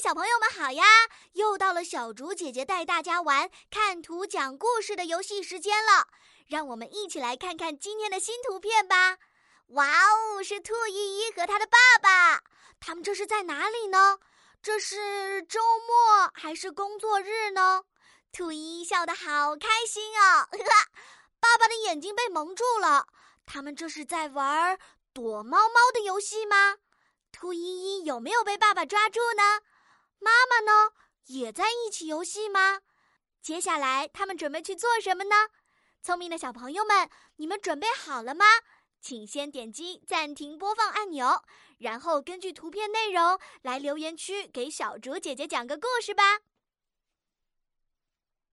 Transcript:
小朋友们好呀！又到了小竹姐姐带大家玩看图讲故事的游戏时间了，让我们一起来看看今天的新图片吧。哇哦，是兔依依和他的爸爸，他们这是在哪里呢？这是周末还是工作日呢？兔依依笑得好开心哦！爸爸的眼睛被蒙住了，他们这是在玩躲猫猫的游戏吗？兔依依有没有被爸爸抓住呢？妈妈呢？也在一起游戏吗？接下来他们准备去做什么呢？聪明的小朋友们，你们准备好了吗？请先点击暂停播放按钮，然后根据图片内容来留言区给小竹姐姐讲个故事吧。